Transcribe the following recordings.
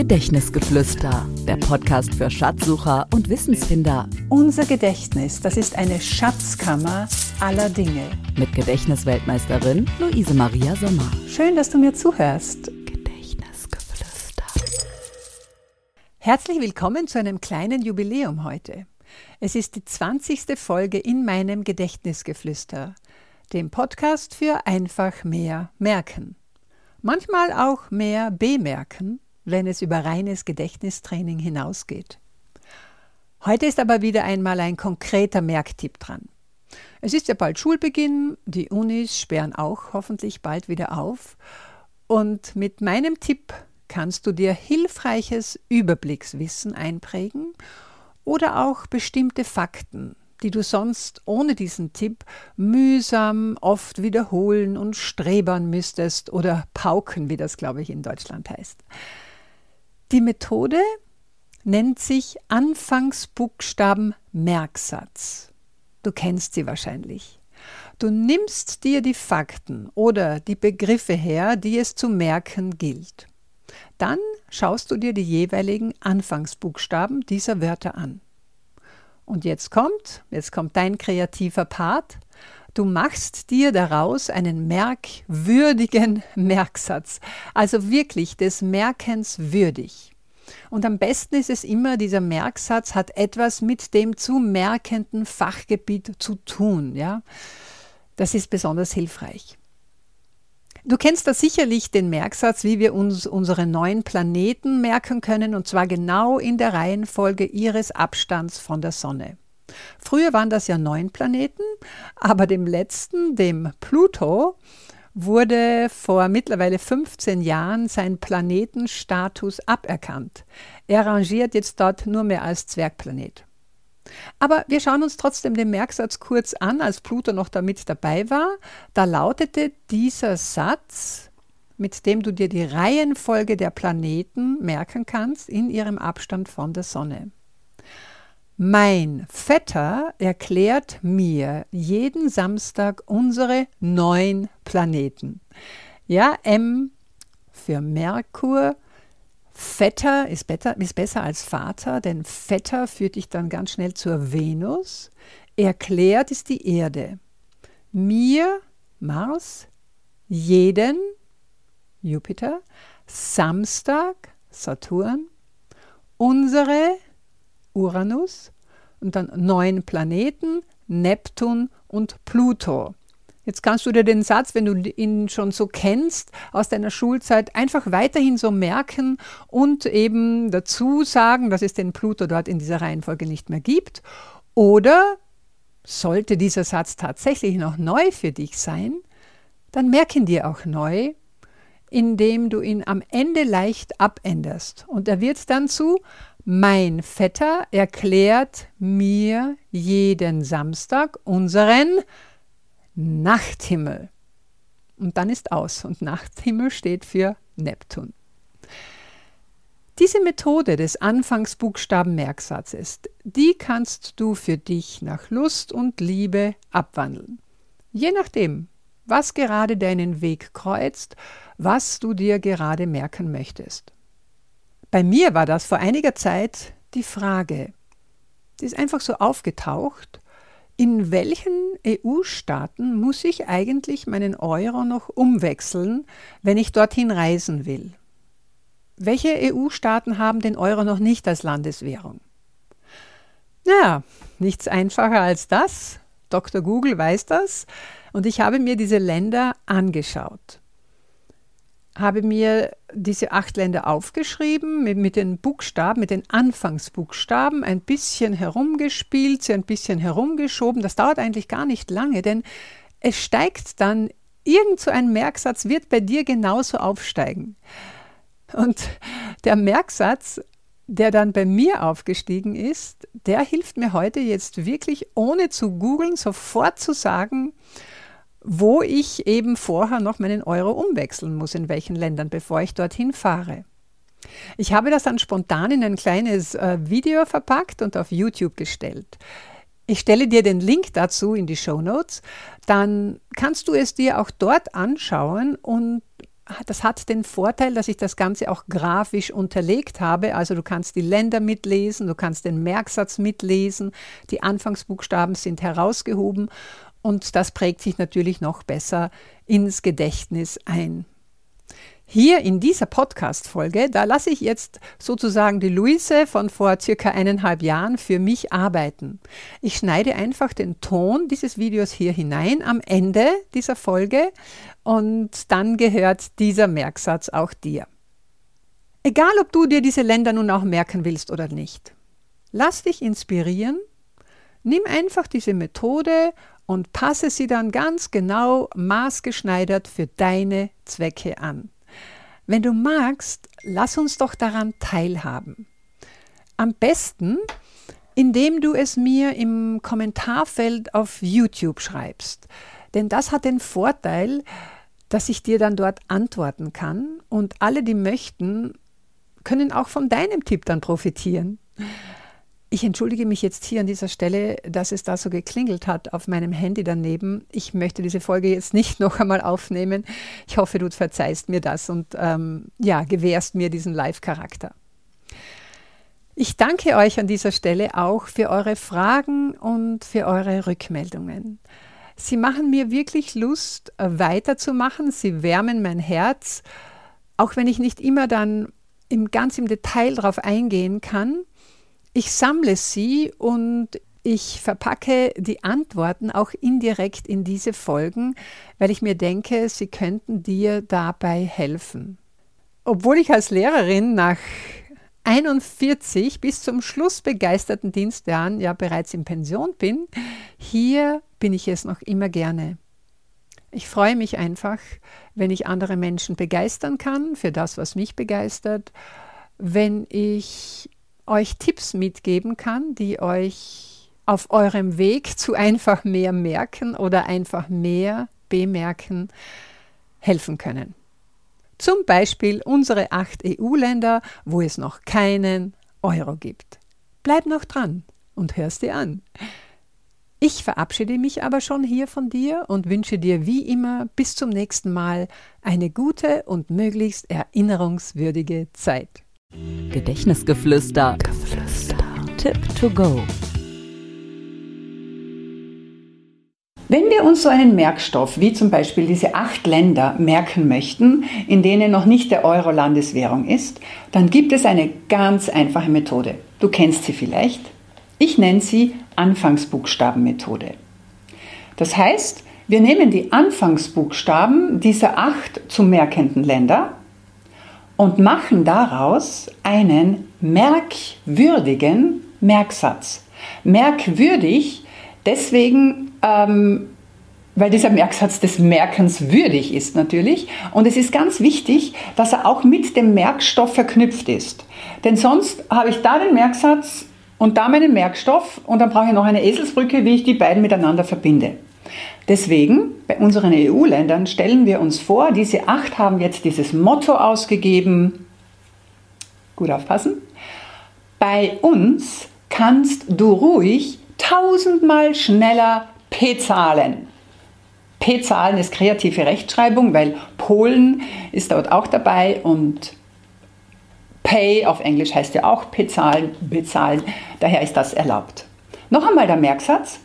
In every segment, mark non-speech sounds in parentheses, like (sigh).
Gedächtnisgeflüster, der Podcast für Schatzsucher und Wissensfinder. Unser Gedächtnis, das ist eine Schatzkammer aller Dinge. Mit Gedächtnisweltmeisterin Luise Maria Sommer. Schön, dass du mir zuhörst. Gedächtnisgeflüster. Herzlich willkommen zu einem kleinen Jubiläum heute. Es ist die 20. Folge in meinem Gedächtnisgeflüster, dem Podcast für einfach mehr merken. Manchmal auch mehr bemerken, wenn es über reines Gedächtnistraining hinausgeht. Heute ist aber wieder einmal ein konkreter Merktipp dran. Es ist ja bald Schulbeginn, die Unis sperren auch hoffentlich bald wieder auf und mit meinem Tipp kannst du dir hilfreiches Überblickswissen einprägen oder auch bestimmte Fakten, die du sonst ohne diesen Tipp mühsam oft wiederholen und strebern müsstest oder pauken, wie das glaube ich in Deutschland heißt. Die Methode nennt sich Anfangsbuchstaben Merksatz. Du kennst sie wahrscheinlich. Du nimmst dir die Fakten oder die Begriffe her, die es zu merken gilt. Dann schaust du dir die jeweiligen Anfangsbuchstaben dieser Wörter an. Und jetzt kommt, jetzt kommt dein kreativer Part. Du machst dir daraus einen merkwürdigen (laughs) Merksatz, also wirklich des Merkens würdig. Und am besten ist es immer, dieser Merksatz hat etwas mit dem zu merkenden Fachgebiet zu tun. Ja? Das ist besonders hilfreich. Du kennst da sicherlich den Merksatz, wie wir uns unsere neuen Planeten merken können, und zwar genau in der Reihenfolge ihres Abstands von der Sonne. Früher waren das ja neun Planeten, aber dem letzten, dem Pluto, wurde vor mittlerweile 15 Jahren sein Planetenstatus aberkannt. Er rangiert jetzt dort nur mehr als Zwergplanet. Aber wir schauen uns trotzdem den Merksatz kurz an, als Pluto noch damit dabei war. Da lautete dieser Satz, mit dem du dir die Reihenfolge der Planeten merken kannst in ihrem Abstand von der Sonne. Mein Vetter erklärt mir jeden Samstag unsere neun Planeten. Ja, M für Merkur. Vetter ist, better, ist besser als Vater, denn Vetter führt dich dann ganz schnell zur Venus. Erklärt ist die Erde. Mir Mars, jeden Jupiter, Samstag Saturn, unsere Uranus und dann neun Planeten, Neptun und Pluto. Jetzt kannst du dir den Satz, wenn du ihn schon so kennst aus deiner Schulzeit, einfach weiterhin so merken und eben dazu sagen, dass es den Pluto dort in dieser Reihenfolge nicht mehr gibt. Oder sollte dieser Satz tatsächlich noch neu für dich sein, dann merken dir auch neu, indem du ihn am Ende leicht abänderst. Und er wird dann zu mein Vetter erklärt mir jeden Samstag unseren Nachthimmel. Und dann ist aus. Und Nachthimmel steht für Neptun. Diese Methode des Anfangsbuchstaben-Merksatzes, die kannst du für dich nach Lust und Liebe abwandeln. Je nachdem, was gerade deinen Weg kreuzt, was du dir gerade merken möchtest. Bei mir war das vor einiger Zeit die Frage, die ist einfach so aufgetaucht, in welchen EU-Staaten muss ich eigentlich meinen Euro noch umwechseln, wenn ich dorthin reisen will? Welche EU-Staaten haben den Euro noch nicht als Landeswährung? Naja, nichts einfacher als das. Dr. Google weiß das. Und ich habe mir diese Länder angeschaut habe mir diese acht Länder aufgeschrieben, mit, mit, den Buchstaben, mit den Anfangsbuchstaben, ein bisschen herumgespielt, sie ein bisschen herumgeschoben. Das dauert eigentlich gar nicht lange, denn es steigt dann, irgend so ein Merksatz wird bei dir genauso aufsteigen. Und der Merksatz, der dann bei mir aufgestiegen ist, der hilft mir heute jetzt wirklich, ohne zu googeln, sofort zu sagen, wo ich eben vorher noch meinen Euro umwechseln muss, in welchen Ländern, bevor ich dorthin fahre. Ich habe das dann spontan in ein kleines äh, Video verpackt und auf YouTube gestellt. Ich stelle dir den Link dazu in die Show Notes, dann kannst du es dir auch dort anschauen und das hat den Vorteil, dass ich das Ganze auch grafisch unterlegt habe. Also du kannst die Länder mitlesen, du kannst den Merksatz mitlesen, die Anfangsbuchstaben sind herausgehoben und das prägt sich natürlich noch besser ins Gedächtnis ein. Hier in dieser Podcast-Folge, da lasse ich jetzt sozusagen die Luise von vor circa eineinhalb Jahren für mich arbeiten. Ich schneide einfach den Ton dieses Videos hier hinein am Ende dieser Folge und dann gehört dieser Merksatz auch dir. Egal, ob du dir diese Länder nun auch merken willst oder nicht. Lass dich inspirieren, nimm einfach diese Methode und passe sie dann ganz genau maßgeschneidert für deine Zwecke an. Wenn du magst, lass uns doch daran teilhaben. Am besten, indem du es mir im Kommentarfeld auf YouTube schreibst. Denn das hat den Vorteil, dass ich dir dann dort antworten kann und alle, die möchten, können auch von deinem Tipp dann profitieren. Ich entschuldige mich jetzt hier an dieser Stelle, dass es da so geklingelt hat auf meinem Handy daneben. Ich möchte diese Folge jetzt nicht (laughs) noch einmal aufnehmen. Ich hoffe, du verzeihst mir das und ähm, ja, gewährst mir diesen Live-Charakter. Ich danke euch an dieser Stelle auch für eure Fragen und für eure Rückmeldungen. Sie machen mir wirklich Lust, äh, weiterzumachen. Sie wärmen mein Herz, auch wenn ich nicht immer dann im, ganz im Detail darauf eingehen kann. Ich sammle sie und ich verpacke die Antworten auch indirekt in diese Folgen, weil ich mir denke, sie könnten dir dabei helfen. Obwohl ich als Lehrerin nach 41 bis zum Schluss begeisterten Dienstjahren ja bereits in Pension bin, hier bin ich es noch immer gerne. Ich freue mich einfach, wenn ich andere Menschen begeistern kann für das, was mich begeistert, wenn ich euch Tipps mitgeben kann, die euch auf eurem Weg zu einfach mehr merken oder einfach mehr bemerken helfen können. Zum Beispiel unsere acht EU-Länder, wo es noch keinen Euro gibt. Bleib noch dran und hörst dir an. Ich verabschiede mich aber schon hier von dir und wünsche dir wie immer bis zum nächsten Mal eine gute und möglichst erinnerungswürdige Zeit. Gedächtnisgeflüster. Geflüster. Tipp to go. Wenn wir uns so einen Merkstoff wie zum Beispiel diese acht Länder merken möchten, in denen noch nicht der Euro Landeswährung ist, dann gibt es eine ganz einfache Methode. Du kennst sie vielleicht. Ich nenne sie Anfangsbuchstabenmethode. Das heißt, wir nehmen die Anfangsbuchstaben dieser acht zu merkenden Länder und machen daraus einen merkwürdigen Merksatz. Merkwürdig deswegen, ähm, weil dieser Merksatz des Merkens würdig ist natürlich. Und es ist ganz wichtig, dass er auch mit dem Merkstoff verknüpft ist. Denn sonst habe ich da den Merksatz und da meinen Merkstoff und dann brauche ich noch eine Eselsbrücke, wie ich die beiden miteinander verbinde. Deswegen, bei unseren EU-Ländern stellen wir uns vor, diese acht haben jetzt dieses Motto ausgegeben. Gut aufpassen. Bei uns kannst du ruhig tausendmal schneller P zahlen. P zahlen ist kreative Rechtschreibung, weil Polen ist dort auch dabei und Pay auf Englisch heißt ja auch bezahlen, bezahlen. Daher ist das erlaubt. Noch einmal der Merksatz.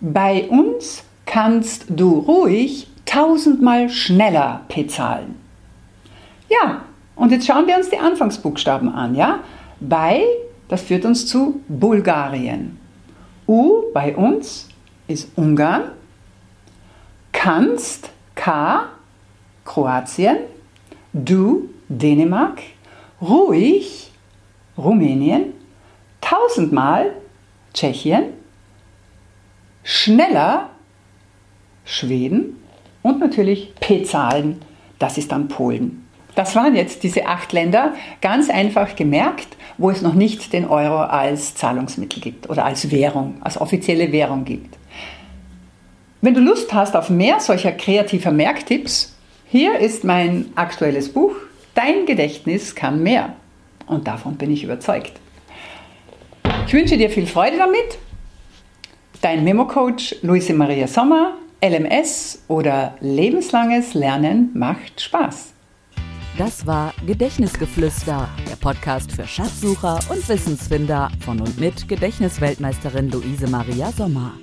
Bei uns kannst du ruhig tausendmal schneller bezahlen. Ja, und jetzt schauen wir uns die Anfangsbuchstaben an. Ja? Bei, das führt uns zu Bulgarien. U bei uns ist Ungarn. Kannst, K, Kroatien. Du, Dänemark. Ruhig, Rumänien. Tausendmal, Tschechien. Schneller, Schweden und natürlich P-Zahlen, das ist dann Polen. Das waren jetzt diese acht Länder, ganz einfach gemerkt, wo es noch nicht den Euro als Zahlungsmittel gibt oder als Währung, als offizielle Währung gibt. Wenn du Lust hast auf mehr solcher kreativer Merktipps, hier ist mein aktuelles Buch Dein Gedächtnis kann mehr. Und davon bin ich überzeugt. Ich wünsche dir viel Freude damit. Dein Memo-Coach Luise Maria Sommer LMS oder lebenslanges Lernen macht Spaß. Das war Gedächtnisgeflüster, der Podcast für Schatzsucher und Wissensfinder von und mit Gedächtnisweltmeisterin Luise Maria Sommer.